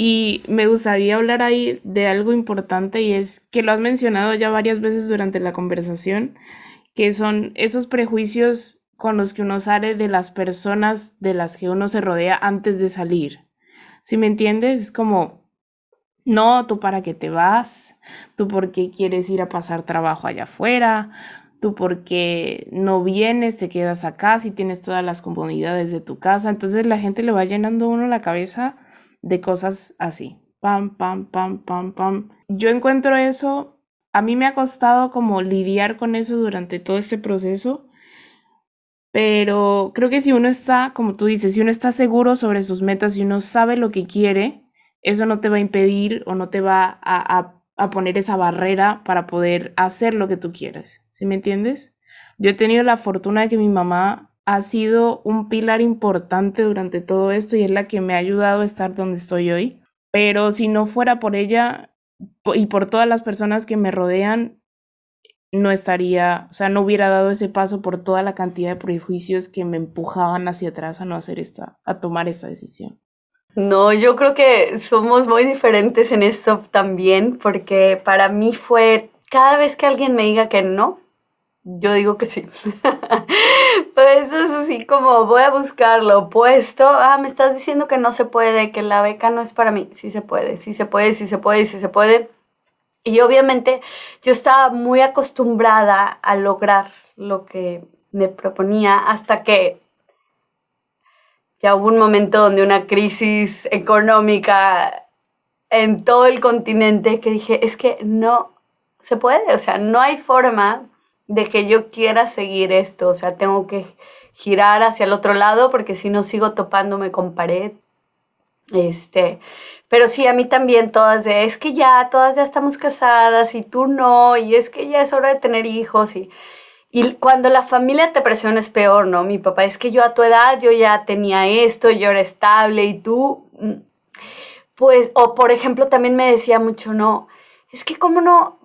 Y me gustaría hablar ahí de algo importante y es que lo has mencionado ya varias veces durante la conversación, que son esos prejuicios con los que uno sale de las personas de las que uno se rodea antes de salir. Si me entiendes, es como, no, tú para qué te vas, tú por qué quieres ir a pasar trabajo allá afuera, tú porque no vienes, te quedas acá si tienes todas las comodidades de tu casa. Entonces la gente le va llenando a uno la cabeza de cosas así. Pam, pam, pam, pam, pam. Yo encuentro eso, a mí me ha costado como lidiar con eso durante todo este proceso, pero creo que si uno está, como tú dices, si uno está seguro sobre sus metas, y uno sabe lo que quiere, eso no te va a impedir o no te va a, a poner esa barrera para poder hacer lo que tú quieres. ¿Sí me entiendes? Yo he tenido la fortuna de que mi mamá ha sido un pilar importante durante todo esto y es la que me ha ayudado a estar donde estoy hoy. Pero si no fuera por ella y por todas las personas que me rodean, no estaría, o sea, no hubiera dado ese paso por toda la cantidad de prejuicios que me empujaban hacia atrás a no hacer esta, a tomar esta decisión. No, yo creo que somos muy diferentes en esto también, porque para mí fue cada vez que alguien me diga que no, yo digo que sí. pues es así como voy a buscar lo opuesto. Ah, me estás diciendo que no se puede, que la beca no es para mí. Sí se puede, sí se puede, sí se puede, sí se puede. Y obviamente yo estaba muy acostumbrada a lograr lo que me proponía hasta que ya hubo un momento donde una crisis económica en todo el continente que dije, es que no se puede, o sea, no hay forma de que yo quiera seguir esto, o sea, tengo que girar hacia el otro lado porque si no sigo topándome con pared. Este, pero sí, a mí también todas de, es que ya, todas ya estamos casadas y tú no, y es que ya es hora de tener hijos y, y cuando la familia te presiona es peor, ¿no? Mi papá, es que yo a tu edad yo ya tenía esto, yo era estable y tú, mm, pues, o por ejemplo también me decía mucho, no, es que cómo no,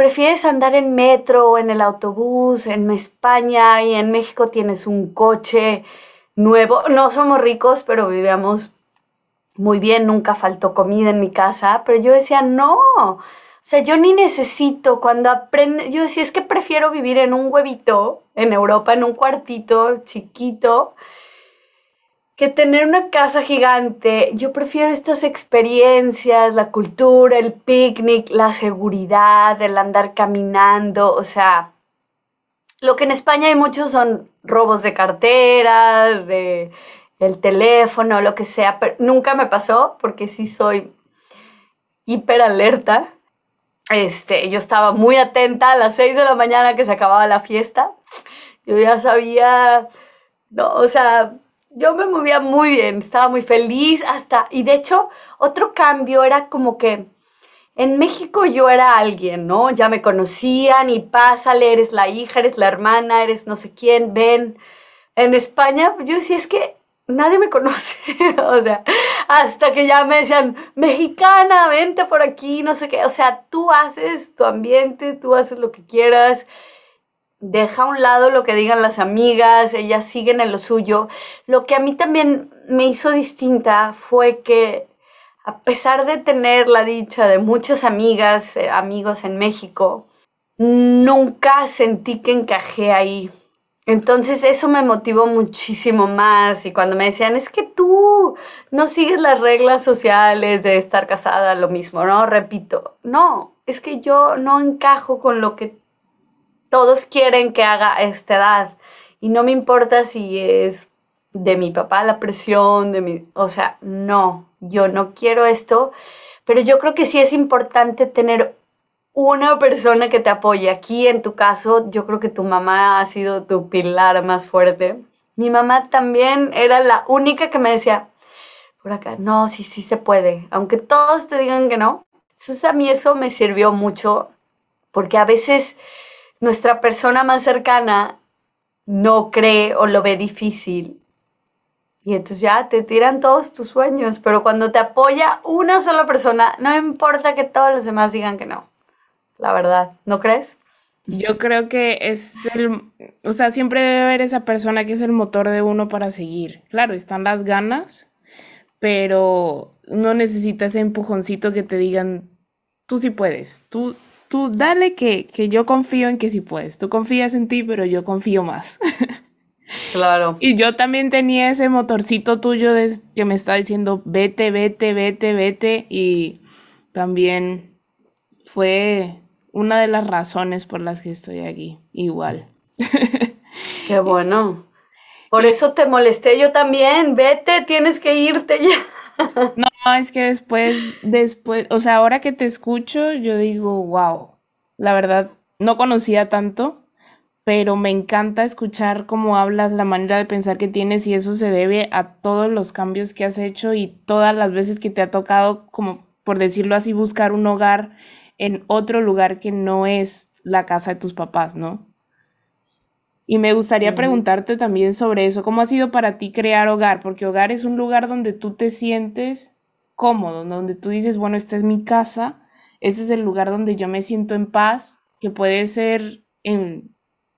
prefieres andar en metro o en el autobús, en España y en México tienes un coche nuevo. No somos ricos, pero vivíamos muy bien, nunca faltó comida en mi casa, pero yo decía, no, o sea, yo ni necesito cuando aprende, yo decía, es que prefiero vivir en un huevito en Europa, en un cuartito chiquito, que tener una casa gigante. Yo prefiero estas experiencias, la cultura, el picnic, la seguridad, el andar caminando, o sea, lo que en España hay muchos son robos de cartera, de el teléfono, lo que sea, pero nunca me pasó porque sí soy hiper alerta. Este, yo estaba muy atenta a las 6 de la mañana que se acababa la fiesta. Yo ya sabía, no, o sea, yo me movía muy bien, estaba muy feliz hasta, y de hecho, otro cambio era como que en México yo era alguien, ¿no? Ya me conocían y pásale, eres la hija, eres la hermana, eres no sé quién, ven. En España yo decía, es que nadie me conoce, o sea, hasta que ya me decían, mexicana, vente por aquí, no sé qué, o sea, tú haces tu ambiente, tú haces lo que quieras deja a un lado lo que digan las amigas, ellas siguen en lo suyo. Lo que a mí también me hizo distinta fue que a pesar de tener la dicha de muchas amigas, eh, amigos en México, nunca sentí que encajé ahí. Entonces eso me motivó muchísimo más y cuando me decían, es que tú no sigues las reglas sociales de estar casada, lo mismo, ¿no? Repito, no, es que yo no encajo con lo que todos quieren que haga esta edad. Y no me importa si es de mi papá la presión, de mi, o sea, no, yo no quiero esto, pero yo creo que sí es importante tener una persona que te apoye. Aquí en tu caso, yo creo que tu mamá ha sido tu pilar más fuerte. Mi mamá también era la única que me decía, por acá, no, sí, sí se puede, aunque todos te digan que no. Entonces a mí eso me sirvió mucho, porque a veces nuestra persona más cercana no cree o lo ve difícil. Y entonces ya te tiran todos tus sueños, pero cuando te apoya una sola persona, no importa que todos los demás digan que no. La verdad, ¿no crees? Yo creo que es el, o sea, siempre debe haber esa persona que es el motor de uno para seguir. Claro, están las ganas, pero no necesita ese empujoncito que te digan, tú sí puedes, tú, tú dale que, que yo confío en que sí puedes, tú confías en ti, pero yo confío más. Claro. Y yo también tenía ese motorcito tuyo de, que me está diciendo, vete, vete, vete, vete, y también fue una de las razones por las que estoy aquí, igual. Qué bueno. Por eso te molesté yo también. Vete, tienes que irte ya. No, es que después, después, o sea, ahora que te escucho, yo digo, wow, la verdad, no conocía tanto, pero me encanta escuchar cómo hablas, la manera de pensar que tienes y eso se debe a todos los cambios que has hecho y todas las veces que te ha tocado, como por decirlo así, buscar un hogar en otro lugar que no es la casa de tus papás, ¿no? Y me gustaría preguntarte también sobre eso, ¿cómo ha sido para ti crear hogar? Porque hogar es un lugar donde tú te sientes cómodo, donde tú dices, bueno, esta es mi casa, este es el lugar donde yo me siento en paz, que puede ser, en,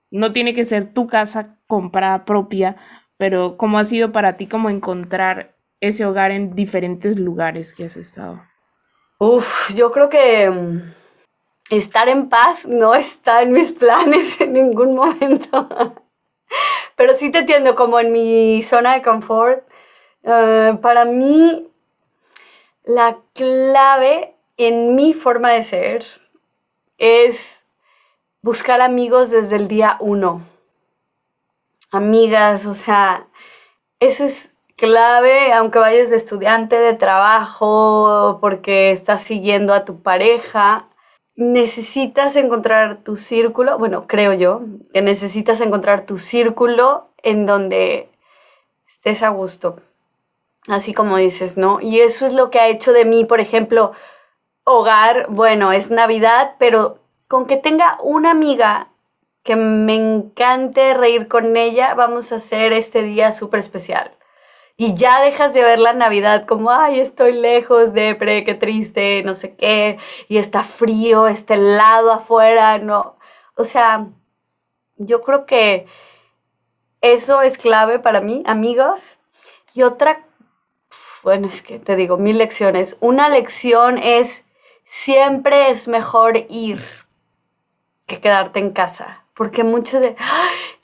no tiene que ser tu casa comprada propia, pero ¿cómo ha sido para ti como encontrar ese hogar en diferentes lugares que has estado? Uf, yo creo que mm, estar en paz no está en mis planes en ningún momento. Pero sí te entiendo, como en mi zona de confort. Eh, para mí, la clave en mi forma de ser es buscar amigos desde el día uno. Amigas, o sea, eso es clave, aunque vayas de estudiante, de trabajo, porque estás siguiendo a tu pareja necesitas encontrar tu círculo, bueno, creo yo, que necesitas encontrar tu círculo en donde estés a gusto, así como dices, ¿no? Y eso es lo que ha hecho de mí, por ejemplo, hogar, bueno, es Navidad, pero con que tenga una amiga que me encante reír con ella, vamos a hacer este día súper especial y ya dejas de ver la Navidad como, ay, estoy lejos de pre, qué triste, no sé qué, y está frío, está helado afuera, no. O sea, yo creo que eso es clave para mí, amigos. Y otra, bueno, es que te digo, mil lecciones. Una lección es, siempre es mejor ir que quedarte en casa. Porque mucho de,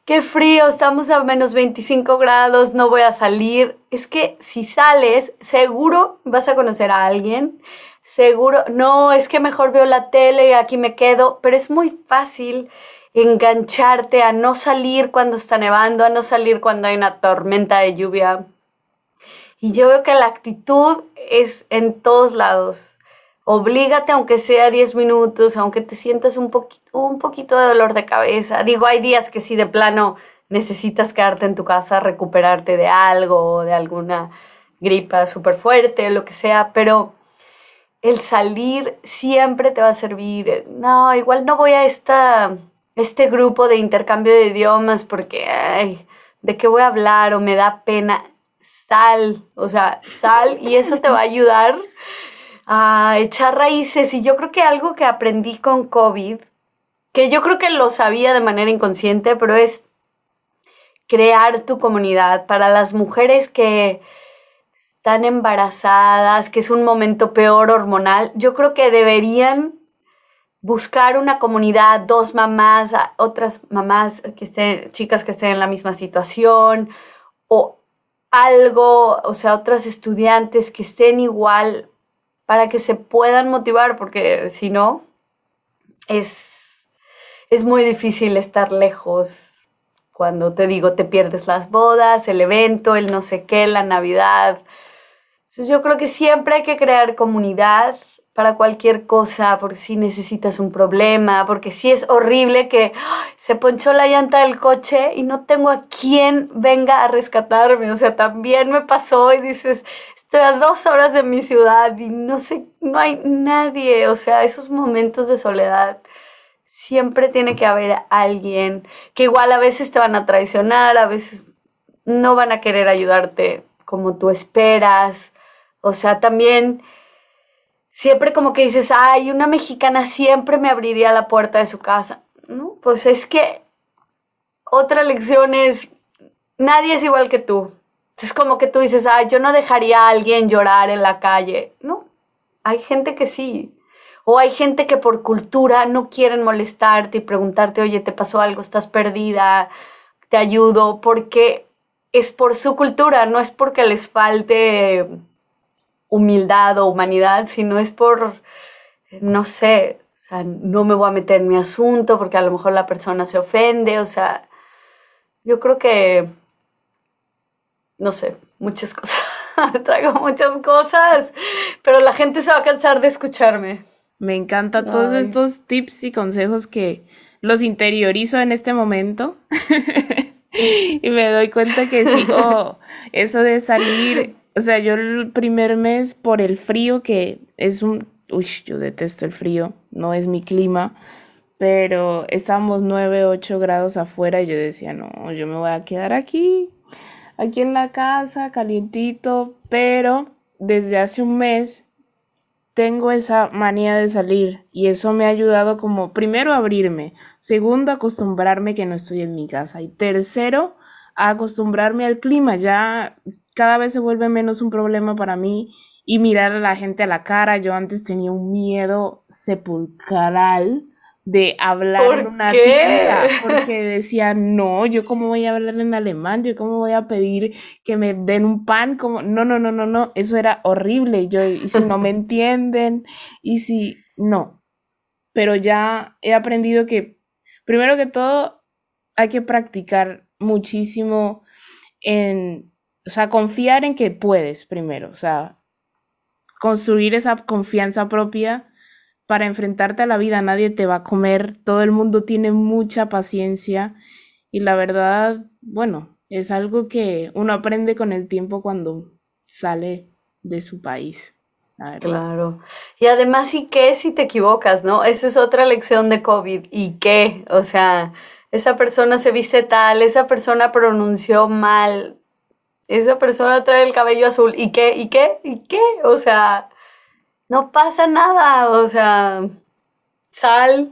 qué frío, estamos a menos 25 grados, no voy a salir. Es que si sales, seguro vas a conocer a alguien, seguro, no, es que mejor veo la tele y aquí me quedo, pero es muy fácil engancharte a no salir cuando está nevando, a no salir cuando hay una tormenta de lluvia. Y yo veo que la actitud es en todos lados. Oblígate aunque sea 10 minutos, aunque te sientas un, poquito, un poquito de dolor de cabeza. Digo, hay días que sí de plano necesitas quedarte en tu casa, recuperarte de algo, de alguna gripa súper fuerte, lo que sea, pero el salir siempre te va a servir. No, igual no voy a esta, este grupo de intercambio de idiomas porque, ay, ¿de qué voy a hablar? O me da pena. Sal, o sea, sal y eso te va a ayudar a echar raíces. Y yo creo que algo que aprendí con COVID, que yo creo que lo sabía de manera inconsciente, pero es crear tu comunidad para las mujeres que están embarazadas, que es un momento peor hormonal. Yo creo que deberían buscar una comunidad, dos mamás, otras mamás que estén, chicas que estén en la misma situación, o algo, o sea, otras estudiantes que estén igual para que se puedan motivar, porque si no, es, es muy difícil estar lejos. Cuando te digo, te pierdes las bodas, el evento, el no sé qué, la Navidad. Entonces yo creo que siempre hay que crear comunidad para cualquier cosa, porque si necesitas un problema, porque si es horrible que se ponchó la llanta del coche y no tengo a quien venga a rescatarme. O sea, también me pasó y dices, estoy a dos horas de mi ciudad y no sé, no hay nadie, o sea, esos momentos de soledad, siempre tiene que haber alguien que igual a veces te van a traicionar, a veces no van a querer ayudarte como tú esperas, o sea, también siempre como que dices, ay, una mexicana siempre me abriría la puerta de su casa, ¿no? Pues es que otra lección es, nadie es igual que tú, Entonces como que tú dices, ah, yo no dejaría a alguien llorar en la calle. No, hay gente que sí. O hay gente que por cultura no quieren molestarte y preguntarte, oye, ¿te pasó algo? ¿Estás perdida? ¿Te ayudo? Porque es por su cultura, no es porque les falte humildad o humanidad, sino es por, no sé, o sea, no me voy a meter en mi asunto porque a lo mejor la persona se ofende, o sea, yo creo que, no sé, muchas cosas, traigo muchas cosas, pero la gente se va a cansar de escucharme. Me encanta todos estos tips y consejos que los interiorizo en este momento. y me doy cuenta que sí, oh, eso de salir, o sea, yo el primer mes por el frío, que es un, uy, yo detesto el frío, no es mi clima, pero estábamos 9, 8 grados afuera y yo decía, no, yo me voy a quedar aquí, aquí en la casa, calientito, pero desde hace un mes tengo esa manía de salir y eso me ha ayudado como primero a abrirme, segundo a acostumbrarme que no estoy en mi casa y tercero a acostumbrarme al clima. Ya cada vez se vuelve menos un problema para mí y mirar a la gente a la cara. Yo antes tenía un miedo sepulcral de hablar en una tienda, porque decía, no, yo cómo voy a hablar en alemán, yo cómo voy a pedir que me den un pan, como, no, no, no, no, no, eso era horrible, yo, y si no me entienden, y si, no, pero ya he aprendido que, primero que todo, hay que practicar muchísimo en, o sea, confiar en que puedes primero, o sea, construir esa confianza propia para enfrentarte a la vida, nadie te va a comer, todo el mundo tiene mucha paciencia y la verdad, bueno, es algo que uno aprende con el tiempo cuando sale de su país. Claro. Y además, ¿y qué si te equivocas, no? Esa es otra lección de COVID. ¿Y qué? O sea, esa persona se viste tal, esa persona pronunció mal, esa persona trae el cabello azul. ¿Y qué? ¿Y qué? ¿Y qué? O sea, no pasa nada, o sea, sal,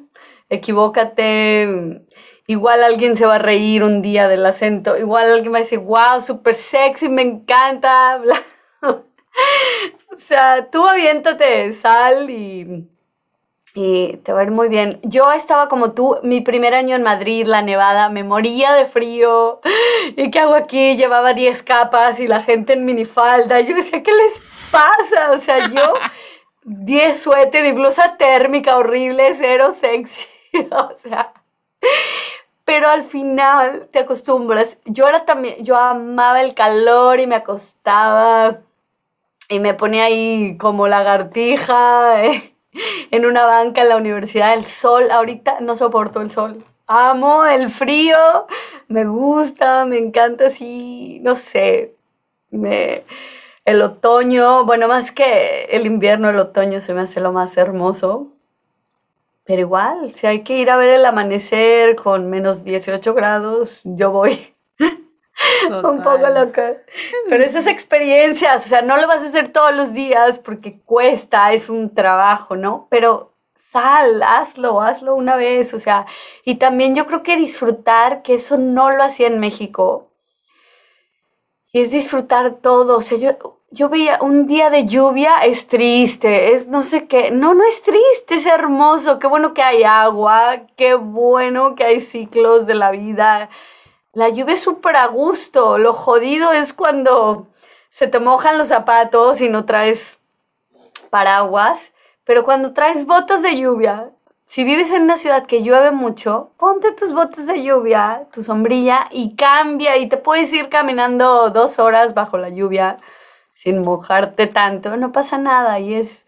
equivócate, igual alguien se va a reír un día del acento, igual alguien va a decir, wow, súper sexy, me encanta, o sea, tú aviéntate, sal y, y te va a ir muy bien. Yo estaba como tú, mi primer año en Madrid, la nevada, me moría de frío. ¿Y qué hago aquí? Llevaba 10 capas y la gente en minifalda. Yo decía, ¿qué les pasa? O sea, yo 10 suéter y blusa térmica horrible, cero sexy. o sea, pero al final te acostumbras. Yo era también, yo amaba el calor y me acostaba y me ponía ahí como lagartija eh, en una banca en la universidad. El sol, ahorita no soporto el sol. Amo el frío, me gusta, me encanta así, no sé, me el otoño, bueno, más que el invierno, el otoño se me hace lo más hermoso. Pero igual, si hay que ir a ver el amanecer con menos 18 grados, yo voy. Un poco loca. Pero esas experiencias, o sea, no lo vas a hacer todos los días porque cuesta, es un trabajo, ¿no? Pero sal, hazlo, hazlo una vez, o sea, y también yo creo que disfrutar, que eso no lo hacía en México, y es disfrutar todo, o sea, yo, yo veía un día de lluvia, es triste, es no sé qué. No, no es triste, es hermoso. Qué bueno que hay agua, qué bueno que hay ciclos de la vida. La lluvia es súper a gusto. Lo jodido es cuando se te mojan los zapatos y no traes paraguas. Pero cuando traes botas de lluvia, si vives en una ciudad que llueve mucho, ponte tus botas de lluvia, tu sombrilla y cambia y te puedes ir caminando dos horas bajo la lluvia sin mojarte tanto, no pasa nada y es,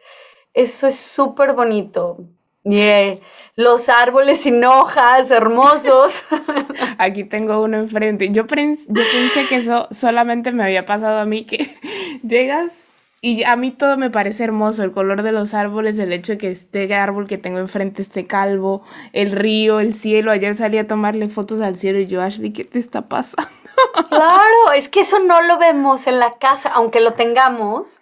eso es súper bonito. Y eh, los árboles sin hojas, hermosos. Aquí tengo uno enfrente. Yo, yo pensé que eso solamente me había pasado a mí, que llegas y a mí todo me parece hermoso, el color de los árboles, el hecho de que este árbol que tengo enfrente esté calvo, el río, el cielo. Ayer salí a tomarle fotos al cielo y yo, Ashley, ¿qué te está pasando? Claro, es que eso no lo vemos en la casa, aunque lo tengamos.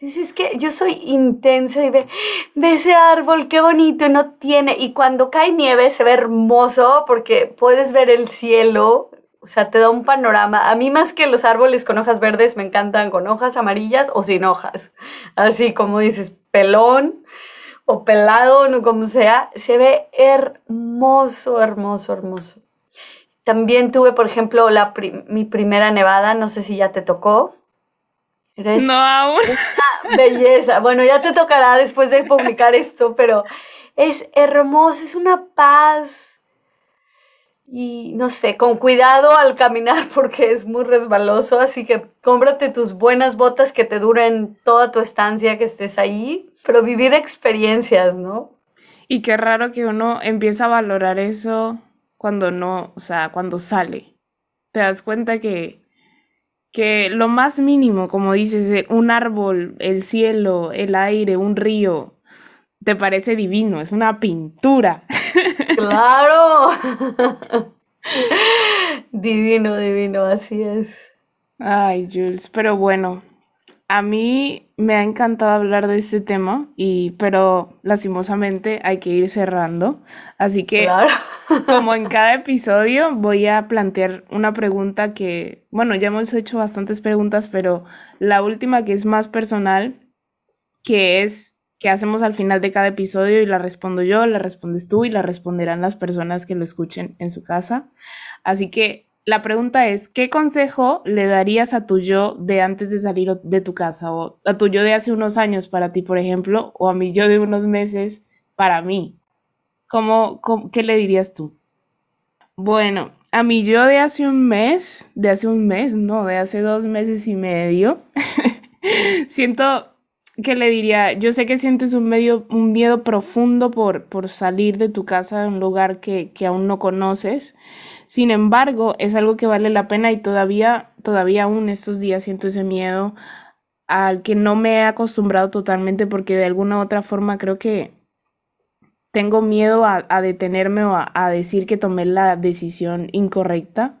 Es que yo soy intensa y ve, ve ese árbol, qué bonito, no tiene. Y cuando cae nieve se ve hermoso porque puedes ver el cielo. O sea, te da un panorama. A mí más que los árboles con hojas verdes, me encantan con hojas amarillas o sin hojas. Así como dices, pelón o pelado, no como sea. Se ve hermoso, hermoso, hermoso. También tuve, por ejemplo, la mi primera nevada, no sé si ya te tocó. no aún. Una belleza. Bueno, ya te tocará después de publicar esto, pero es hermoso, es una paz y no sé, con cuidado al caminar porque es muy resbaloso, así que cómprate tus buenas botas que te duren toda tu estancia que estés ahí, pero vivir experiencias, ¿no? Y qué raro que uno empieza a valorar eso cuando no, o sea, cuando sale. Te das cuenta que que lo más mínimo, como dices, un árbol, el cielo, el aire, un río, te parece divino, es una pintura. Claro. divino, divino, así es. Ay, Jules, pero bueno, a mí me ha encantado hablar de este tema, y, pero lastimosamente hay que ir cerrando. Así que, como en cada episodio, voy a plantear una pregunta que, bueno, ya hemos hecho bastantes preguntas, pero la última que es más personal, que es que hacemos al final de cada episodio y la respondo yo, la respondes tú y la responderán las personas que lo escuchen en su casa. Así que la pregunta es, ¿qué consejo le darías a tu yo de antes de salir de tu casa o a tu yo de hace unos años para ti, por ejemplo, o a mi yo de unos meses para mí? ¿Cómo, qué le dirías tú? Bueno, a mi yo de hace un mes, de hace un mes, no, de hace dos meses y medio, siento ¿qué le diría? Yo sé que sientes un, medio, un miedo profundo por, por salir de tu casa de un lugar que, que, aún no conoces. Sin embargo, es algo que vale la pena y todavía, todavía aún estos días siento ese miedo al que no me he acostumbrado totalmente porque de alguna u otra forma creo que tengo miedo a, detenerme o a, decir que tomé la decisión incorrecta.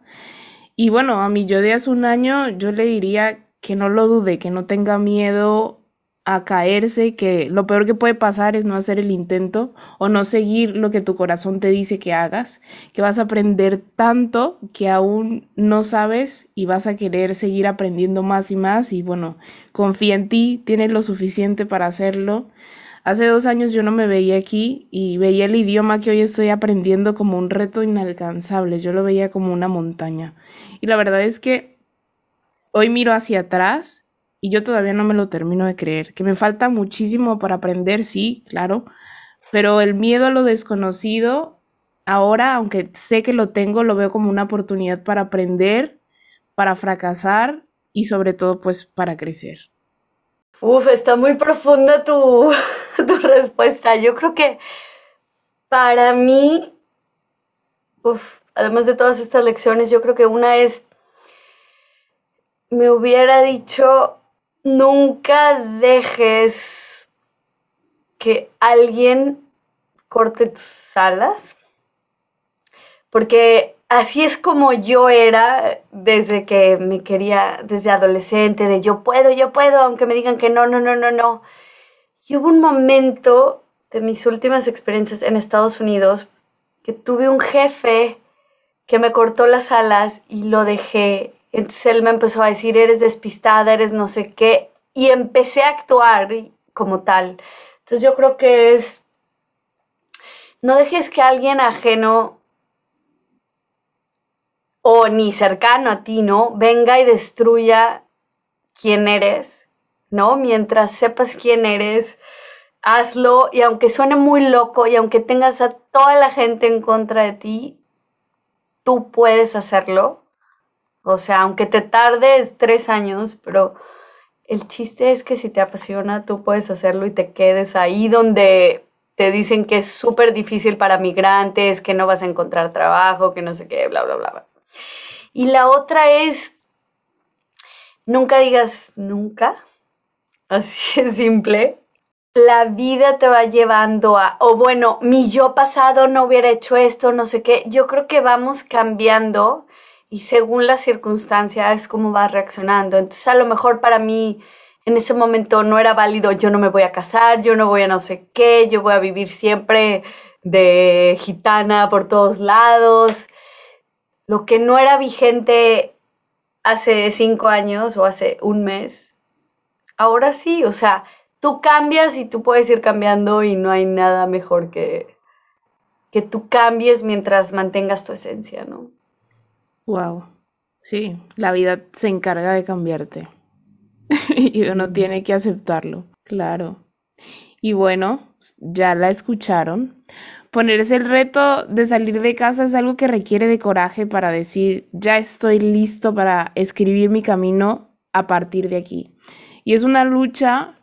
Y bueno, a mí yo de hace un año yo le diría que no lo dude, que no tenga miedo a caerse, que lo peor que puede pasar es no hacer el intento o no seguir lo que tu corazón te dice que hagas, que vas a aprender tanto que aún no sabes y vas a querer seguir aprendiendo más y más y bueno, confía en ti, tienes lo suficiente para hacerlo. Hace dos años yo no me veía aquí y veía el idioma que hoy estoy aprendiendo como un reto inalcanzable, yo lo veía como una montaña. Y la verdad es que hoy miro hacia atrás y yo todavía no me lo termino de creer. Que me falta muchísimo para aprender, sí, claro, pero el miedo a lo desconocido, ahora, aunque sé que lo tengo, lo veo como una oportunidad para aprender, para fracasar y sobre todo pues para crecer. Uf, está muy profunda tu, tu respuesta. Yo creo que para mí, uf, además de todas estas lecciones, yo creo que una es, me hubiera dicho, nunca dejes que alguien corte tus alas, porque así es como yo era desde que me quería, desde adolescente, de yo puedo, yo puedo, aunque me digan que no, no, no, no, no. Y hubo un momento de mis últimas experiencias en Estados Unidos que tuve un jefe que me cortó las alas y lo dejé entonces él me empezó a decir, eres despistada, eres no sé qué, y empecé a actuar como tal. Entonces yo creo que es, no dejes que alguien ajeno o ni cercano a ti, ¿no? Venga y destruya quién eres, ¿no? Mientras sepas quién eres, hazlo y aunque suene muy loco y aunque tengas a toda la gente en contra de ti, tú puedes hacerlo o sea, aunque te tardes tres años, pero el chiste es que si te apasiona, tú puedes hacerlo y te quedes ahí donde te dicen que es súper difícil para migrantes, que no vas a encontrar trabajo, que no sé qué, bla, bla, bla. Y la otra es, nunca digas nunca, así es simple. La vida te va llevando a, o bueno, mi yo pasado no hubiera hecho esto, no sé qué. Yo creo que vamos cambiando y según la circunstancia es como va reaccionando. Entonces a lo mejor para mí en ese momento no era válido, yo no me voy a casar, yo no voy a no sé qué, yo voy a vivir siempre de gitana por todos lados. lo que no era vigente hace cinco años o hace un mes, ahora sí, o sea, tú cambias y tú puedes ir cambiando y no hay nada mejor que, que tú cambies mientras mantengas tu esencia, ¿no? Wow. Sí, la vida se encarga de cambiarte y uno tiene que aceptarlo, claro. Y bueno, ya la escucharon. Ponerse el reto de salir de casa es algo que requiere de coraje para decir, ya estoy listo para escribir mi camino a partir de aquí. Y es una lucha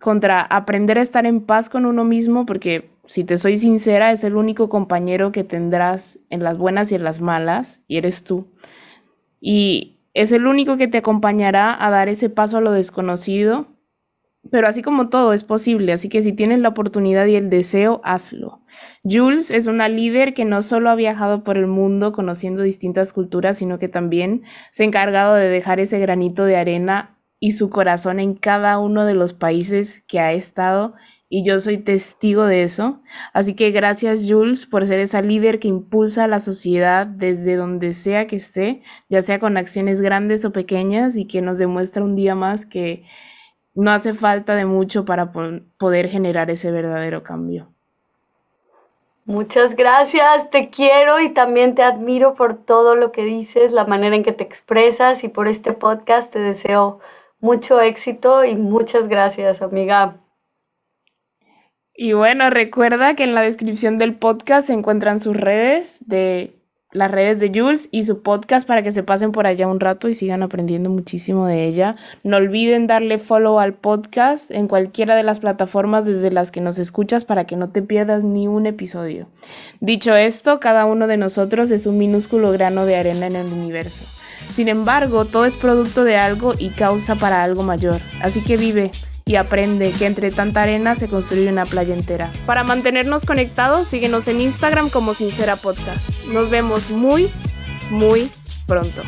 contra aprender a estar en paz con uno mismo, porque si te soy sincera, es el único compañero que tendrás en las buenas y en las malas, y eres tú. Y es el único que te acompañará a dar ese paso a lo desconocido pero así como todo es posible, así que si tienes la oportunidad y el deseo, hazlo. Jules es una líder que no solo ha viajado por el mundo conociendo distintas culturas, sino que también se ha encargado de dejar ese granito de arena y su corazón en cada uno de los países que ha estado y yo soy testigo de eso. Así que gracias Jules por ser esa líder que impulsa a la sociedad desde donde sea que esté, ya sea con acciones grandes o pequeñas y que nos demuestra un día más que no hace falta de mucho para poder generar ese verdadero cambio. Muchas gracias, te quiero y también te admiro por todo lo que dices, la manera en que te expresas y por este podcast te deseo mucho éxito y muchas gracias, amiga. Y bueno, recuerda que en la descripción del podcast se encuentran sus redes de las redes de Jules y su podcast para que se pasen por allá un rato y sigan aprendiendo muchísimo de ella. No olviden darle follow al podcast en cualquiera de las plataformas desde las que nos escuchas para que no te pierdas ni un episodio. Dicho esto, cada uno de nosotros es un minúsculo grano de arena en el universo. Sin embargo, todo es producto de algo y causa para algo mayor. Así que vive y aprende que entre tanta arena se construye una playa entera. Para mantenernos conectados, síguenos en Instagram como Sincera Podcast. Nos vemos muy, muy pronto.